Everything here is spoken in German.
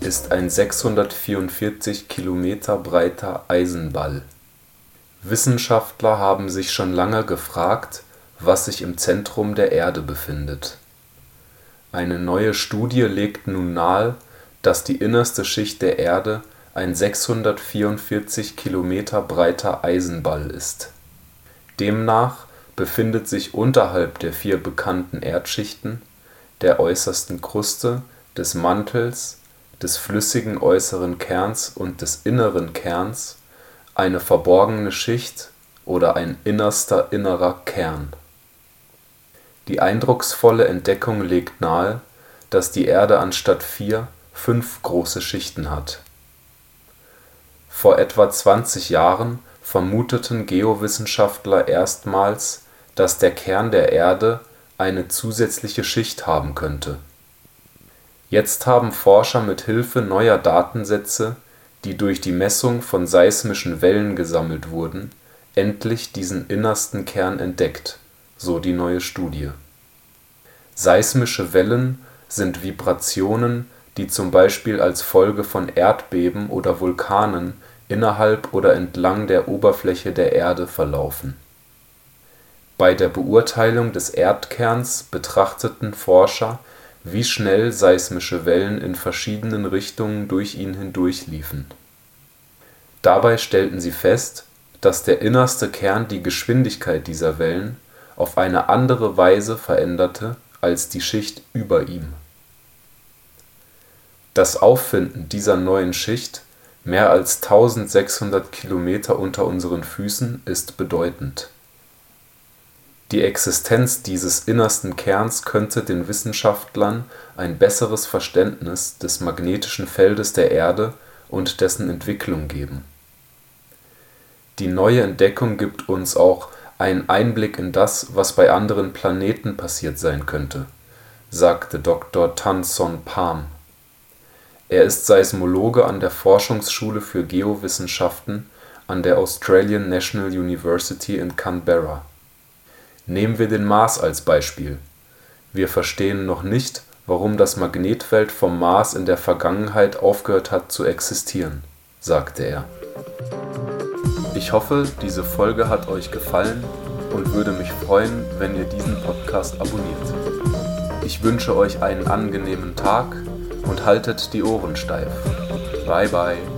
ist ein 644 Kilometer breiter Eisenball. Wissenschaftler haben sich schon lange gefragt, was sich im Zentrum der Erde befindet. Eine neue Studie legt nun nahe, dass die innerste Schicht der Erde ein 644 Kilometer breiter Eisenball ist. Demnach befindet sich unterhalb der vier bekannten Erdschichten, der äußersten Kruste, des Mantels, des flüssigen äußeren Kerns und des inneren Kerns eine verborgene Schicht oder ein innerster innerer Kern. Die eindrucksvolle Entdeckung legt nahe, dass die Erde anstatt vier fünf große Schichten hat. Vor etwa 20 Jahren vermuteten Geowissenschaftler erstmals dass der Kern der Erde eine zusätzliche Schicht haben könnte. Jetzt haben Forscher mit Hilfe neuer Datensätze, die durch die Messung von seismischen Wellen gesammelt wurden, endlich diesen innersten Kern entdeckt, so die neue Studie. Seismische Wellen sind Vibrationen, die zum Beispiel als Folge von Erdbeben oder Vulkanen innerhalb oder entlang der Oberfläche der Erde verlaufen bei der Beurteilung des Erdkerns betrachteten Forscher, wie schnell seismische Wellen in verschiedenen Richtungen durch ihn hindurchliefen. Dabei stellten sie fest, dass der innerste Kern die Geschwindigkeit dieser Wellen auf eine andere Weise veränderte als die Schicht über ihm. Das Auffinden dieser neuen Schicht, mehr als 1600 Kilometer unter unseren Füßen, ist bedeutend die Existenz dieses innersten Kerns könnte den Wissenschaftlern ein besseres Verständnis des magnetischen Feldes der Erde und dessen Entwicklung geben. Die neue Entdeckung gibt uns auch einen Einblick in das, was bei anderen Planeten passiert sein könnte, sagte Dr. Tan Son Pham. Er ist Seismologe an der Forschungsschule für Geowissenschaften an der Australian National University in Canberra Nehmen wir den Mars als Beispiel: Wir verstehen noch nicht, warum das Magnetfeld vom Mars in der Vergangenheit aufgehört hat zu existieren, sagte er. Ich hoffe, diese Folge hat euch gefallen und würde mich freuen, wenn ihr diesen Podcast abonniert. Ich wünsche euch einen angenehmen Tag und haltet die Ohren steif. Bye bye.